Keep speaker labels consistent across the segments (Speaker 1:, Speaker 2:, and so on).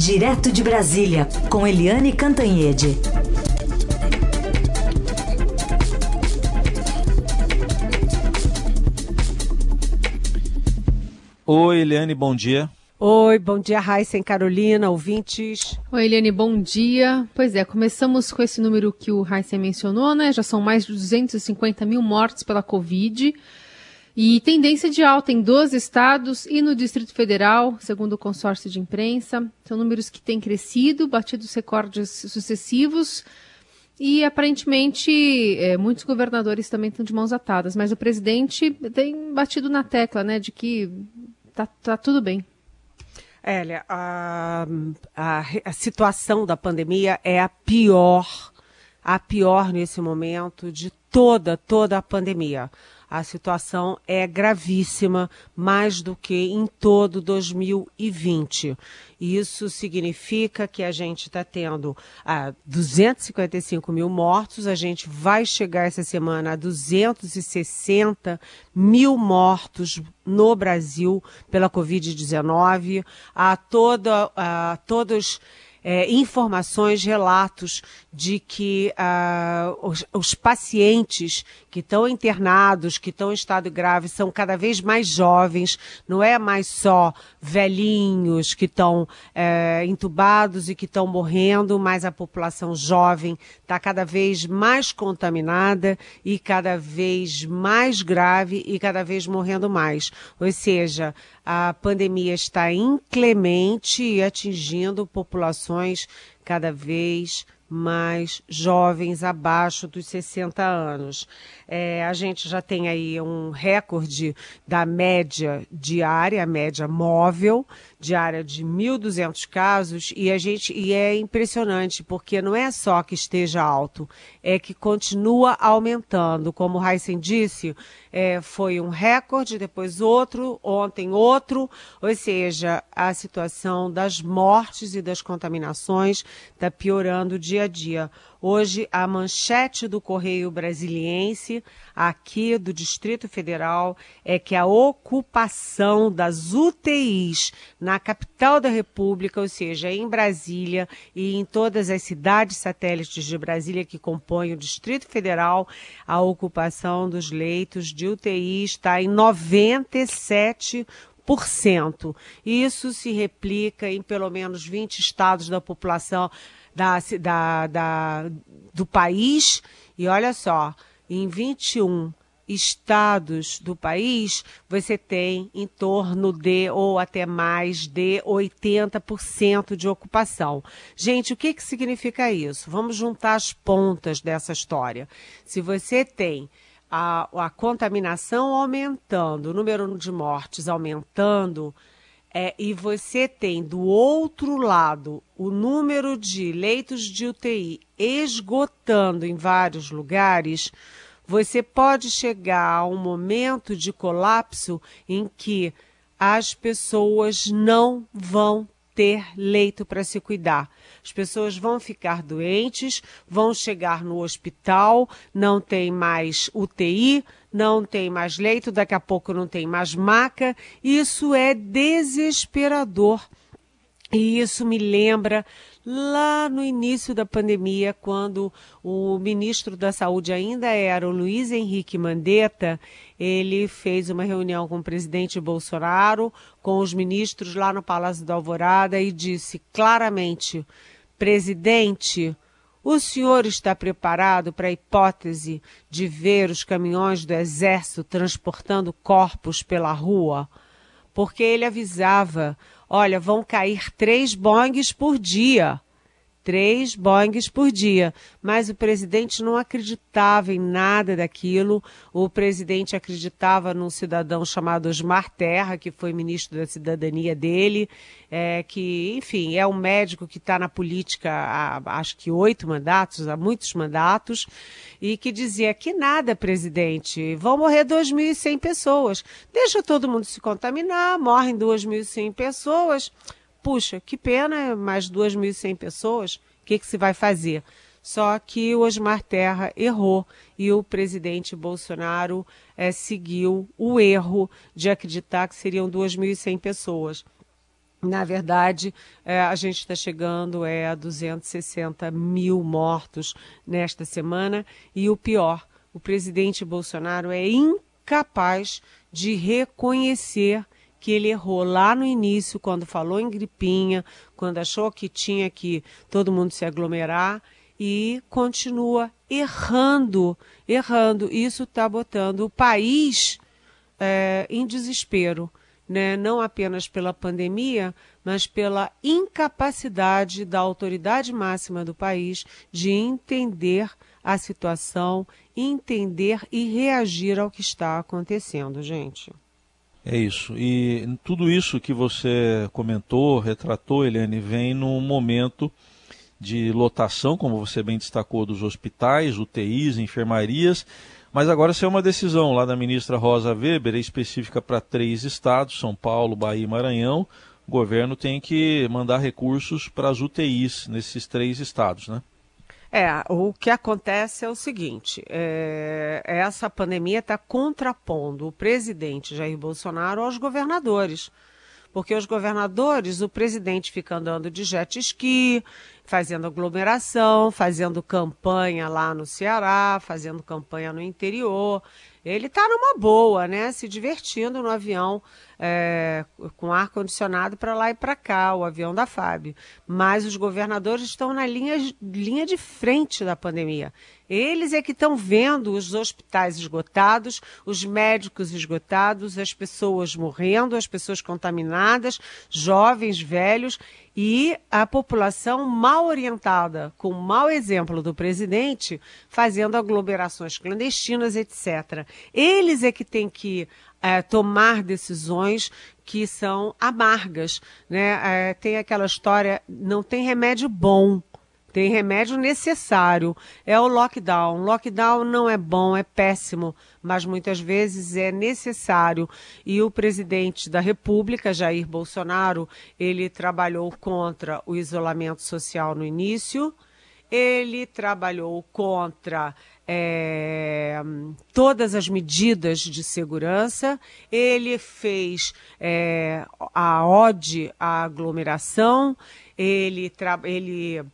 Speaker 1: Direto de Brasília, com Eliane Cantanhede.
Speaker 2: Oi, Eliane, bom dia.
Speaker 3: Oi, bom dia, Raíssa e Carolina, ouvintes.
Speaker 4: Oi, Eliane, bom dia. Pois é, começamos com esse número que o Raíssa mencionou, né? Já são mais de 250 mil mortes pela Covid. E tendência de alta em 12 estados e no Distrito Federal, segundo o consórcio de imprensa. São números que têm crescido, batido recordes sucessivos. E aparentemente é, muitos governadores também estão de mãos atadas, mas o presidente tem batido na tecla, né, de que tá, tá tudo bem.
Speaker 3: Hélia, a, a, a situação da pandemia é a pior, a pior nesse momento de toda, toda a pandemia a situação é gravíssima, mais do que em todo 2020. Isso significa que a gente está tendo ah, 255 mil mortos, a gente vai chegar essa semana a 260 mil mortos no Brasil pela Covid-19, a, toda, a todos é, informações, relatos de que uh, os, os, pacientes que estão internados, que estão em estado grave, são cada vez mais jovens, não é mais só velhinhos que estão é, entubados e que estão morrendo, mas a população jovem está cada vez mais contaminada e cada vez mais grave e cada vez morrendo mais. Ou seja, a pandemia está inclemente e atingindo populações cada vez mais jovens abaixo dos 60 anos. É, a gente já tem aí um recorde da média diária, a média móvel, diária de 1.200 casos, e a gente e é impressionante, porque não é só que esteja alto, é que continua aumentando. Como o Heisen disse, é, foi um recorde, depois outro, ontem outro, ou seja, a situação das mortes e das contaminações está piorando dia a dia. Hoje, a manchete do Correio Brasiliense, aqui do Distrito Federal, é que a ocupação das UTIs na capital da República, ou seja, em Brasília e em todas as cidades satélites de Brasília que compõem o Distrito Federal, a ocupação dos leitos de UTI está em 97%. Isso se replica em pelo menos 20 estados da população da, da, da, do país. E olha só, em 21 estados do país, você tem em torno de, ou até mais de 80% de ocupação. Gente, o que, que significa isso? Vamos juntar as pontas dessa história. Se você tem a, a contaminação aumentando, o número de mortes aumentando, é, e você tem do outro lado o número de leitos de UTI esgotando em vários lugares, você pode chegar a um momento de colapso em que as pessoas não vão ter leito para se cuidar. As pessoas vão ficar doentes, vão chegar no hospital, não tem mais UTI, não tem mais leito, daqui a pouco não tem mais maca. Isso é desesperador. E isso me lembra lá no início da pandemia, quando o ministro da Saúde ainda era o Luiz Henrique Mandetta, ele fez uma reunião com o presidente Bolsonaro, com os ministros lá no Palácio da Alvorada e disse claramente: presidente, o senhor está preparado para a hipótese de ver os caminhões do Exército transportando corpos pela rua? Porque ele avisava: olha, vão cair três bongs por dia três Boeings por dia. Mas o presidente não acreditava em nada daquilo. O presidente acreditava num cidadão chamado Osmar Terra, que foi ministro da cidadania dele, é, que, enfim, é um médico que está na política há acho que oito mandatos, há muitos mandatos, e que dizia que nada, presidente, vão morrer 2.100 pessoas. Deixa todo mundo se contaminar, morrem 2.100 pessoas puxa, que pena, mais 2.100 pessoas, o que, que se vai fazer? Só que o Osmar Terra errou e o presidente Bolsonaro é, seguiu o erro de acreditar que seriam 2.100 pessoas. Na verdade, é, a gente está chegando é, a 260 mil mortos nesta semana e o pior, o presidente Bolsonaro é incapaz de reconhecer que ele errou lá no início, quando falou em gripinha, quando achou que tinha que todo mundo se aglomerar e continua errando, errando. Isso está botando o país é, em desespero né, não apenas pela pandemia, mas pela incapacidade da autoridade máxima do país de entender a situação, entender e reagir ao que está acontecendo, gente.
Speaker 2: É isso. E tudo isso que você comentou, retratou, Eliane, vem num momento de lotação, como você bem destacou, dos hospitais, UTIs, enfermarias mas agora saiu uma decisão lá da ministra Rosa Weber, específica para três estados, São Paulo, Bahia e Maranhão. O governo tem que mandar recursos para as UTIs nesses três estados, né?
Speaker 3: É, o que acontece é o seguinte: é, essa pandemia está contrapondo o presidente Jair Bolsonaro aos governadores. Porque os governadores, o presidente fica andando de jet ski, fazendo aglomeração, fazendo campanha lá no Ceará, fazendo campanha no interior. Ele está numa boa, né? Se divertindo no avião é, com ar condicionado para lá e para cá, o avião da FAB. Mas os governadores estão na linha, linha de frente da pandemia. Eles é que estão vendo os hospitais esgotados, os médicos esgotados, as pessoas morrendo, as pessoas contaminadas, jovens, velhos e a população mal orientada, com o mau exemplo do presidente, fazendo aglomerações clandestinas, etc. Eles é que têm que é, tomar decisões que são amargas. Né? É, tem aquela história, não tem remédio bom. Tem remédio necessário. É o lockdown. Lockdown não é bom, é péssimo, mas muitas vezes é necessário. E o presidente da República, Jair Bolsonaro, ele trabalhou contra o isolamento social no início. Ele trabalhou contra é, todas as medidas de segurança, ele fez é, a ode à aglomeração, ele, ele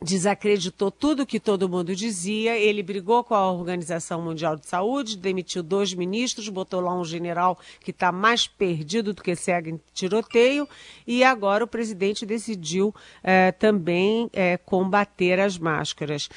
Speaker 3: desacreditou tudo que todo mundo dizia, ele brigou com a Organização Mundial de Saúde, demitiu dois ministros, botou lá um general que está mais perdido do que cego em tiroteio, e agora o presidente decidiu é, também é, combater as máscaras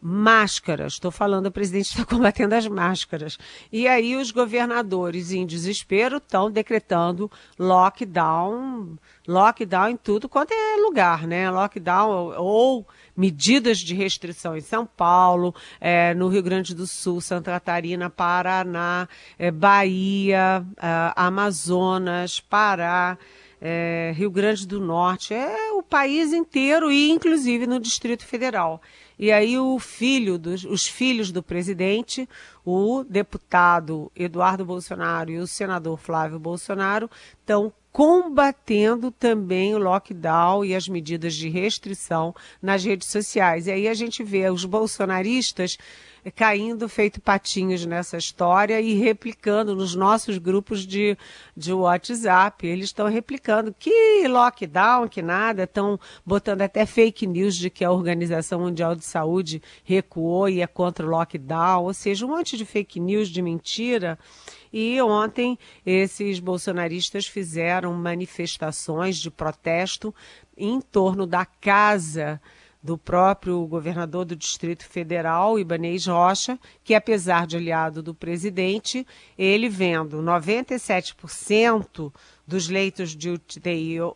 Speaker 3: máscaras. Estou falando, o presidente está combatendo as máscaras. E aí os governadores, em desespero, estão decretando lockdown, lockdown em tudo quanto é lugar, né? Lockdown ou medidas de restrição em São Paulo, é, no Rio Grande do Sul, Santa Catarina, Paraná, é, Bahia, é, Amazonas, Pará. É, Rio Grande do Norte, é o país inteiro e inclusive no Distrito Federal. E aí o filho dos, os filhos do presidente, o deputado Eduardo Bolsonaro e o senador Flávio Bolsonaro, estão combatendo também o lockdown e as medidas de restrição nas redes sociais. E aí a gente vê os bolsonaristas caindo feito patinhos nessa história e replicando nos nossos grupos de, de WhatsApp. Eles estão replicando que lockdown, que nada, estão botando até fake news de que a Organização Mundial de Saúde recuou e é contra o lockdown, ou seja, um monte de fake news de mentira. E ontem esses bolsonaristas fizeram manifestações de protesto em torno da casa do próprio governador do Distrito Federal, Ibanez Rocha, que apesar de aliado do presidente, ele vendo 97% dos leitos de UTI, uh,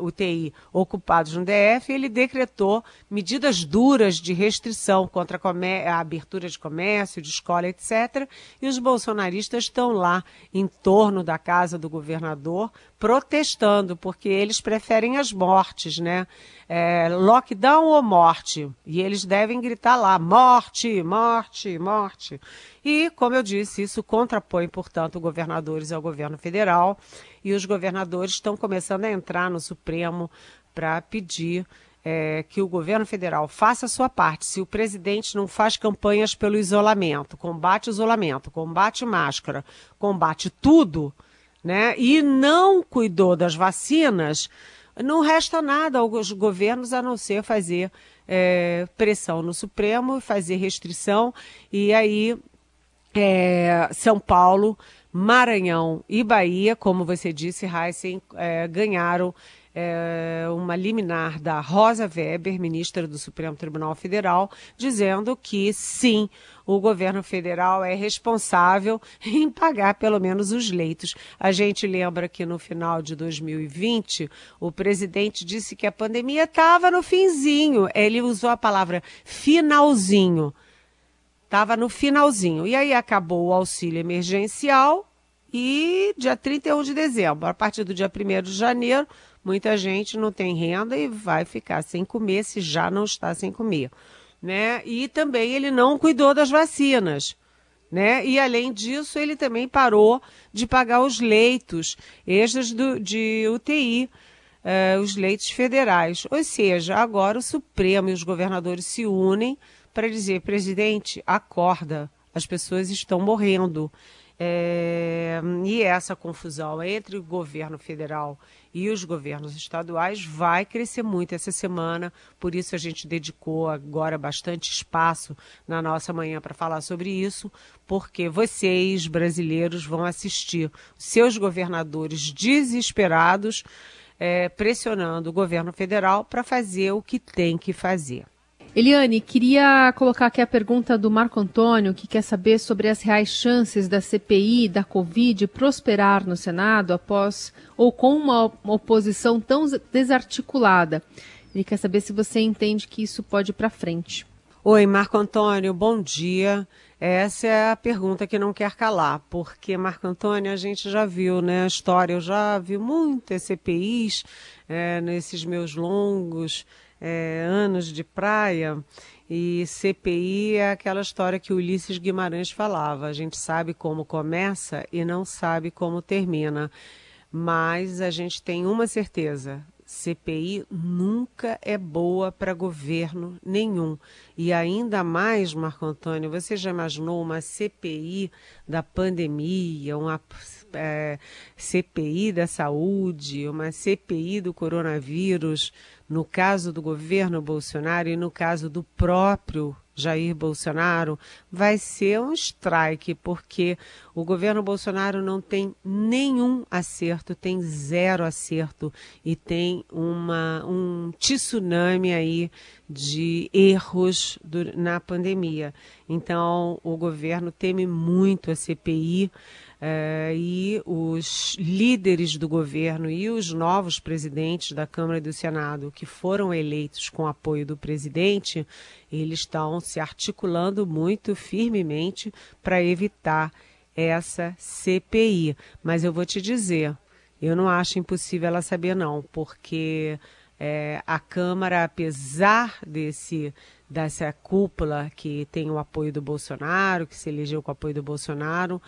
Speaker 3: UTI ocupados no DF, ele decretou medidas duras de restrição contra a, a abertura de comércio, de escola, etc. E os bolsonaristas estão lá em torno da casa do governador protestando, porque eles preferem as mortes, né? É, lockdown ou morte? E eles devem gritar lá: morte, morte, morte. E, como eu disse, isso contrapõe, portanto, governadores ao governo federal e os governadores estão começando a entrar no Supremo para pedir é, que o governo federal faça a sua parte. Se o presidente não faz campanhas pelo isolamento, combate isolamento, combate máscara, combate tudo, né, e não cuidou das vacinas, não resta nada aos governos a não ser fazer é, pressão no Supremo, fazer restrição, e aí é, São Paulo, Maranhão e Bahia, como você disse, Heisen, é, ganharam é, uma liminar da Rosa Weber, ministra do Supremo Tribunal Federal, dizendo que sim, o governo federal é responsável em pagar pelo menos os leitos. A gente lembra que no final de 2020, o presidente disse que a pandemia estava no finzinho. Ele usou a palavra finalzinho. Estava no finalzinho. E aí acabou o auxílio emergencial e dia 31 de dezembro, a partir do dia 1 de janeiro, muita gente não tem renda e vai ficar sem comer se já não está sem comer. Né? E também ele não cuidou das vacinas. Né? E além disso, ele também parou de pagar os leitos extras do, de UTI, eh, os leitos federais. Ou seja, agora o Supremo e os governadores se unem para dizer, presidente, acorda, as pessoas estão morrendo. É, e essa confusão entre o governo federal e os governos estaduais vai crescer muito essa semana, por isso a gente dedicou agora bastante espaço na nossa manhã para falar sobre isso, porque vocês, brasileiros, vão assistir seus governadores desesperados é, pressionando o governo federal para fazer o que tem que fazer.
Speaker 4: Eliane, queria colocar aqui a pergunta do Marco Antônio, que quer saber sobre as reais chances da CPI da Covid prosperar no Senado após ou com uma oposição tão desarticulada. Ele quer saber se você entende que isso pode ir para frente.
Speaker 3: Oi, Marco Antônio, bom dia. Essa é a pergunta que não quer calar, porque, Marco Antônio, a gente já viu, né, a história, eu já vi muitas CPIs é, nesses meus longos é, anos de praia e CPI é aquela história que Ulisses Guimarães falava. A gente sabe como começa e não sabe como termina. Mas a gente tem uma certeza: CPI nunca é boa para governo nenhum. E ainda mais, Marco Antônio, você já imaginou uma CPI da pandemia, uma é, CPI da saúde, uma CPI do coronavírus? No caso do governo Bolsonaro e no caso do próprio Jair Bolsonaro, vai ser um strike, porque o governo Bolsonaro não tem nenhum acerto, tem zero acerto e tem uma, um tsunami aí de erros do, na pandemia. Então, o governo teme muito a CPI. Uh, e os líderes do governo e os novos presidentes da Câmara e do Senado, que foram eleitos com apoio do presidente, eles estão se articulando muito firmemente para evitar essa CPI. Mas eu vou te dizer, eu não acho impossível ela saber, não, porque é, a Câmara, apesar desse dessa cúpula que tem o apoio do Bolsonaro, que se elegeu com o apoio do Bolsonaro,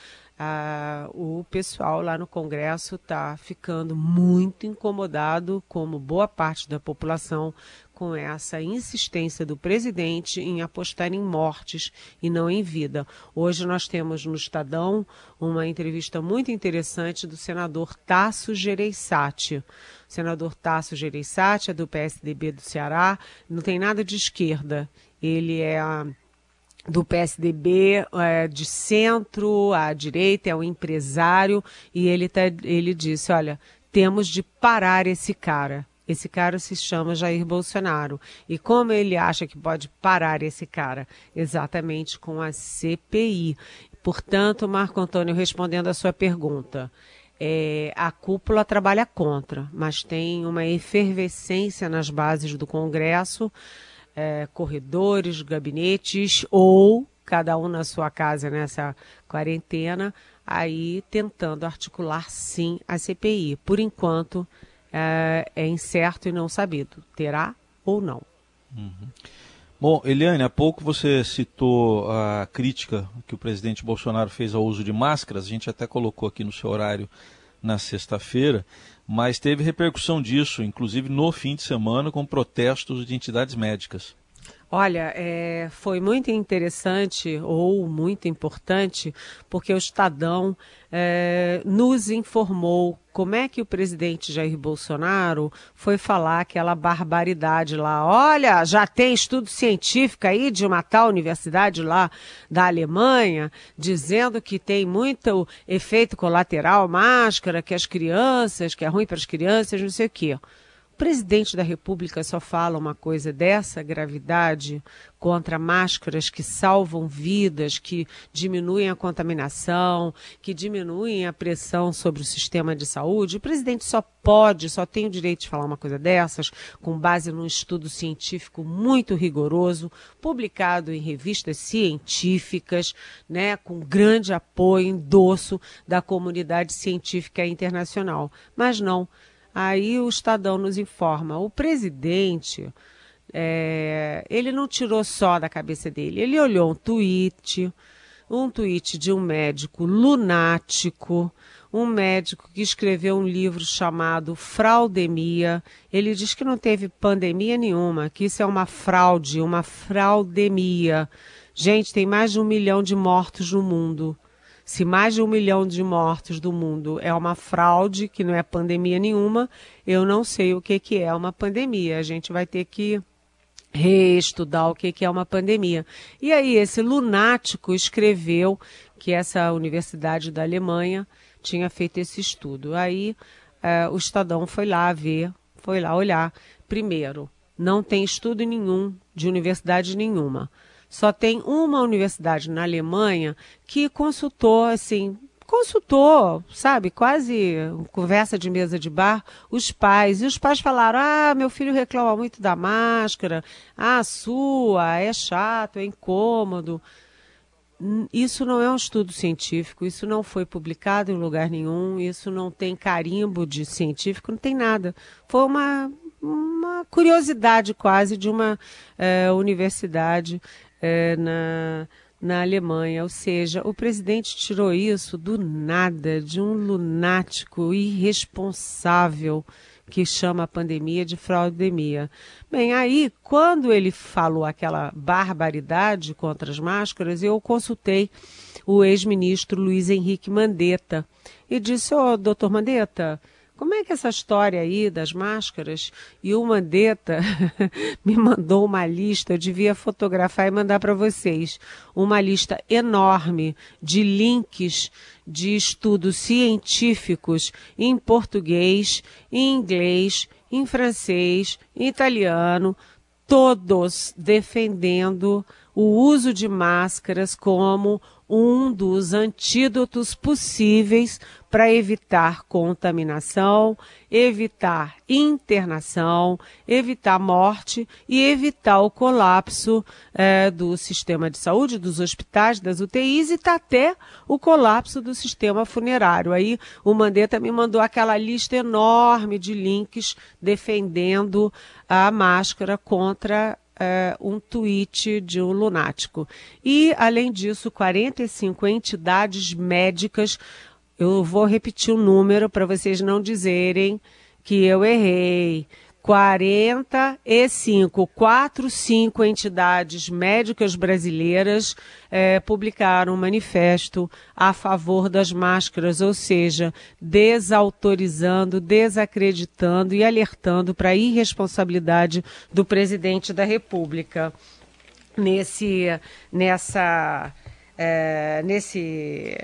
Speaker 3: o pessoal lá no Congresso está ficando muito incomodado, como boa parte da população, com essa insistência do presidente em apostar em mortes e não em vida. Hoje nós temos no Estadão uma entrevista muito interessante do senador Tasso Gereissati. O senador Tasso Gereissati é do PSDB do Ceará, não tem nada de esquerda. Ele é do PSDB é, de centro à direita, é um empresário, e ele, tá, ele disse: olha, temos de parar esse cara. Esse cara se chama Jair Bolsonaro. E como ele acha que pode parar esse cara? Exatamente com a CPI. Portanto, Marco Antônio, respondendo a sua pergunta, é, a cúpula trabalha contra, mas tem uma efervescência nas bases do Congresso é, corredores, gabinetes, ou cada um na sua casa nessa quarentena, aí tentando articular sim a CPI. Por enquanto, é, é incerto e não sabido. Terá ou não.
Speaker 2: Uhum. Bom, Eliane, há pouco você citou a crítica que o presidente Bolsonaro fez ao uso de máscaras, a gente até colocou aqui no seu horário na sexta-feira mas teve repercussão disso, inclusive no fim de semana, com protestos de entidades médicas.
Speaker 3: Olha, é, foi muito interessante ou muito importante porque o Estadão é, nos informou como é que o presidente Jair Bolsonaro foi falar aquela barbaridade lá. Olha, já tem estudo científico aí de uma tal universidade lá da Alemanha, dizendo que tem muito efeito colateral máscara, que as crianças, que é ruim para as crianças, não sei o quê. Presidente da República só fala uma coisa dessa gravidade contra máscaras que salvam vidas, que diminuem a contaminação, que diminuem a pressão sobre o sistema de saúde. O presidente só pode, só tem o direito de falar uma coisa dessas, com base num estudo científico muito rigoroso, publicado em revistas científicas, né, com grande apoio, endosso da comunidade científica internacional. Mas não Aí o Estadão nos informa: o presidente, é, ele não tirou só da cabeça dele, ele olhou um tweet, um tweet de um médico lunático, um médico que escreveu um livro chamado Fraudemia. Ele diz que não teve pandemia nenhuma, que isso é uma fraude, uma fraudemia. Gente, tem mais de um milhão de mortos no mundo. Se mais de um milhão de mortos do mundo é uma fraude, que não é pandemia nenhuma, eu não sei o que, que é uma pandemia. A gente vai ter que reestudar o que, que é uma pandemia. E aí, esse lunático escreveu que essa universidade da Alemanha tinha feito esse estudo. Aí, é, o Estadão foi lá ver, foi lá olhar. Primeiro, não tem estudo nenhum de universidade nenhuma. Só tem uma universidade na Alemanha que consultou, assim, consultou, sabe, quase conversa de mesa de bar, os pais. E os pais falaram: ah, meu filho reclama muito da máscara, ah, sua é chato, é incômodo. Isso não é um estudo científico, isso não foi publicado em lugar nenhum, isso não tem carimbo de científico, não tem nada. Foi uma, uma curiosidade quase de uma é, universidade é, na, na Alemanha. Ou seja, o presidente tirou isso do nada, de um lunático irresponsável que chama a pandemia de fraudemia. Bem, aí, quando ele falou aquela barbaridade contra as máscaras, eu consultei o ex-ministro Luiz Henrique Mandetta e disse: Ô, oh, doutor Mandetta, como é que essa história aí das máscaras? E o Mandetta me mandou uma lista, eu devia fotografar e mandar para vocês. Uma lista enorme de links de estudos científicos em português, em inglês, em francês, em italiano, todos defendendo o uso de máscaras como um dos antídotos possíveis para evitar contaminação, evitar internação, evitar morte e evitar o colapso é, do sistema de saúde, dos hospitais, das UTIs e tá até o colapso do sistema funerário. Aí o Mandetta me mandou aquela lista enorme de links defendendo a máscara contra é, um tweet de um lunático. E, além disso, 45 entidades médicas eu vou repetir o número para vocês não dizerem que eu errei. 45, 45 entidades médicas brasileiras é, publicaram um manifesto a favor das máscaras, ou seja, desautorizando, desacreditando e alertando para a irresponsabilidade do presidente da República. Nesse, nessa, é, nesse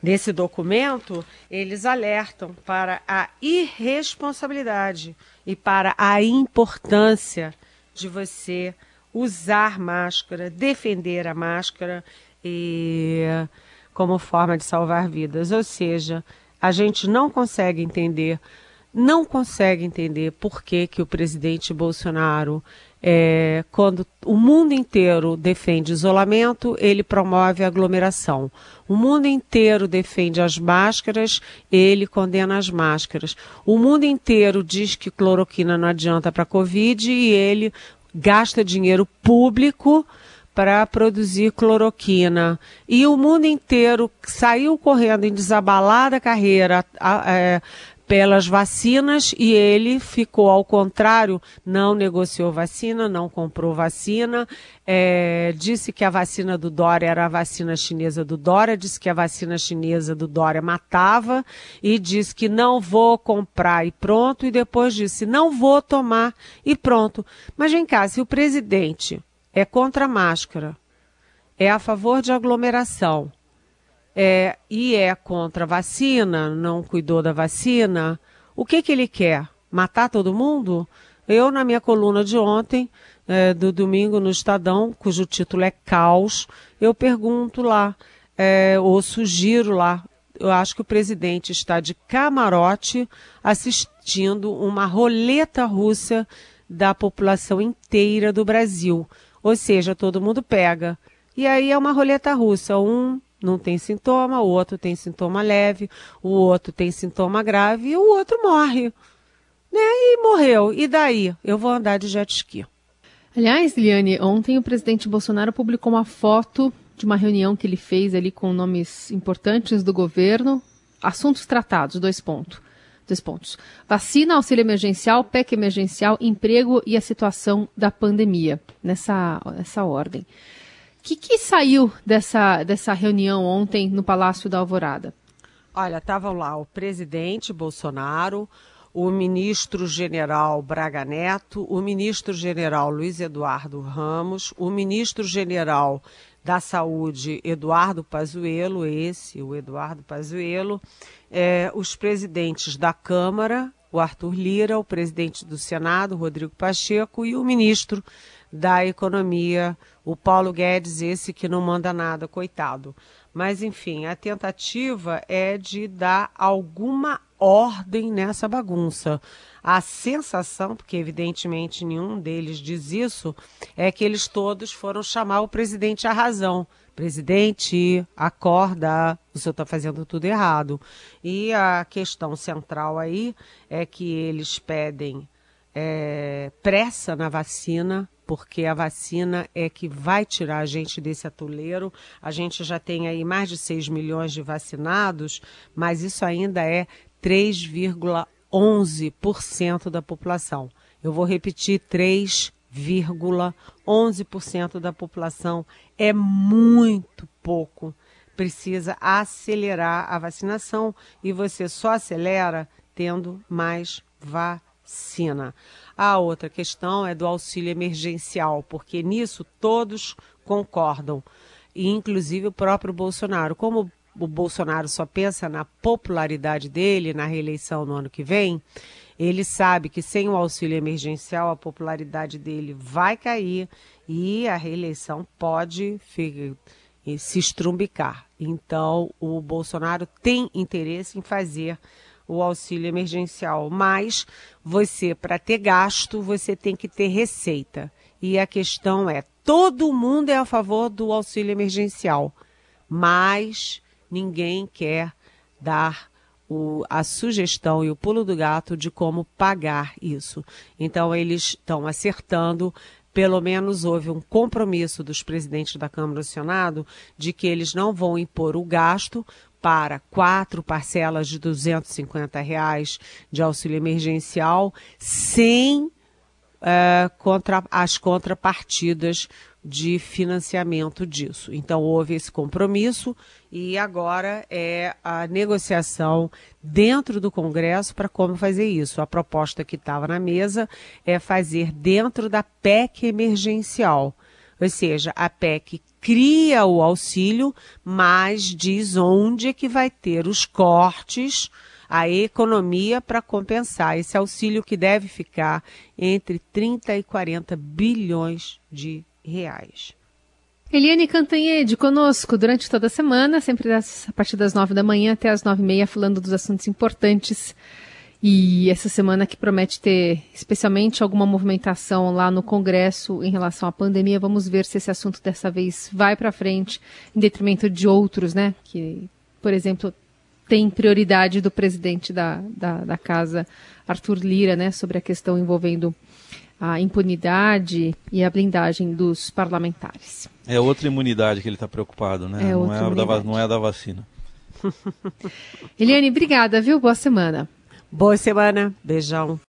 Speaker 3: Nesse documento, eles alertam para a irresponsabilidade e para a importância de você usar máscara, defender a máscara e como forma de salvar vidas. Ou seja, a gente não consegue entender, não consegue entender por que, que o presidente Bolsonaro é, quando o mundo inteiro defende isolamento, ele promove aglomeração. O mundo inteiro defende as máscaras, ele condena as máscaras. O mundo inteiro diz que cloroquina não adianta para a Covid e ele gasta dinheiro público para produzir cloroquina. E o mundo inteiro saiu correndo em desabalada carreira, a, é, pelas vacinas e ele ficou ao contrário, não negociou vacina, não comprou vacina, é, disse que a vacina do Dória era a vacina chinesa do Dória, disse que a vacina chinesa do Dória matava e disse que não vou comprar e pronto, e depois disse não vou tomar e pronto. Mas vem cá, se o presidente é contra a máscara, é a favor de aglomeração, é, e é contra a vacina, não cuidou da vacina, o que, que ele quer? Matar todo mundo? Eu, na minha coluna de ontem, é, do domingo no Estadão, cujo título é Caos, eu pergunto lá, é, ou sugiro lá, eu acho que o presidente está de camarote assistindo uma roleta russa da população inteira do Brasil. Ou seja, todo mundo pega. E aí é uma roleta russa. Um não tem sintoma, o outro tem sintoma leve, o outro tem sintoma grave e o outro morre. Né? E morreu. E daí? Eu vou andar de jet ski.
Speaker 4: Aliás, Liane, ontem o presidente Bolsonaro publicou uma foto de uma reunião que ele fez ali com nomes importantes do governo. Assuntos tratados, dois pontos. Dois pontos. Vacina, auxílio emergencial, PEC emergencial, emprego e a situação da pandemia. Nessa, nessa ordem que, que saiu dessa, dessa reunião ontem no Palácio da Alvorada?
Speaker 3: Olha, estavam lá o presidente Bolsonaro, o ministro-general Braga Neto, o ministro-general Luiz Eduardo Ramos, o ministro-general da Saúde Eduardo Pazuello, esse, o Eduardo Pazuello, é, os presidentes da Câmara, o Arthur Lira, o presidente do Senado, Rodrigo Pacheco, e o ministro da Economia, o Paulo Guedes, esse que não manda nada, coitado. Mas, enfim, a tentativa é de dar alguma ordem nessa bagunça. A sensação, porque evidentemente nenhum deles diz isso, é que eles todos foram chamar o presidente à razão. Presidente, acorda, o senhor está fazendo tudo errado. E a questão central aí é que eles pedem é, pressa na vacina, porque a vacina é que vai tirar a gente desse atoleiro. A gente já tem aí mais de 6 milhões de vacinados, mas isso ainda é 3,11% da população. Eu vou repetir: 3,11% da população é muito pouco. Precisa acelerar a vacinação e você só acelera tendo mais vacina. A outra questão é do auxílio emergencial, porque nisso todos concordam, e inclusive o próprio Bolsonaro. Como o Bolsonaro só pensa na popularidade dele na reeleição no ano que vem, ele sabe que sem o auxílio emergencial a popularidade dele vai cair e a reeleição pode se estrumbicar. Então, o Bolsonaro tem interesse em fazer o auxílio emergencial, mas você, para ter gasto, você tem que ter receita. E a questão é: todo mundo é a favor do auxílio emergencial, mas ninguém quer dar o, a sugestão e o pulo do gato de como pagar isso. Então, eles estão acertando pelo menos houve um compromisso dos presidentes da Câmara do Senado de que eles não vão impor o gasto, para quatro parcelas de 250 reais de auxílio emergencial, sem uh, contra, as contrapartidas de financiamento disso. Então, houve esse compromisso e agora é a negociação dentro do Congresso para como fazer isso. A proposta que estava na mesa é fazer dentro da PEC emergencial. Ou seja, a PEC cria o auxílio, mas diz onde é que vai ter os cortes, a economia para compensar esse auxílio que deve ficar entre 30 e 40 bilhões de reais.
Speaker 4: Eliane Cantanhede conosco durante toda a semana, sempre a partir das nove da manhã até as nove e meia, falando dos assuntos importantes e essa semana que promete ter especialmente alguma movimentação lá no Congresso em relação à pandemia, vamos ver se esse assunto dessa vez vai para frente em detrimento de outros, né? Que, por exemplo, tem prioridade do presidente da, da, da casa, Arthur Lira, né? Sobre a questão envolvendo a impunidade e a blindagem dos parlamentares.
Speaker 2: É outra imunidade que ele está preocupado, né?
Speaker 4: É
Speaker 2: não, é
Speaker 4: da,
Speaker 2: não é a da vacina.
Speaker 4: Eliane, obrigada, viu? Boa semana.
Speaker 3: Boa semana. Beijão.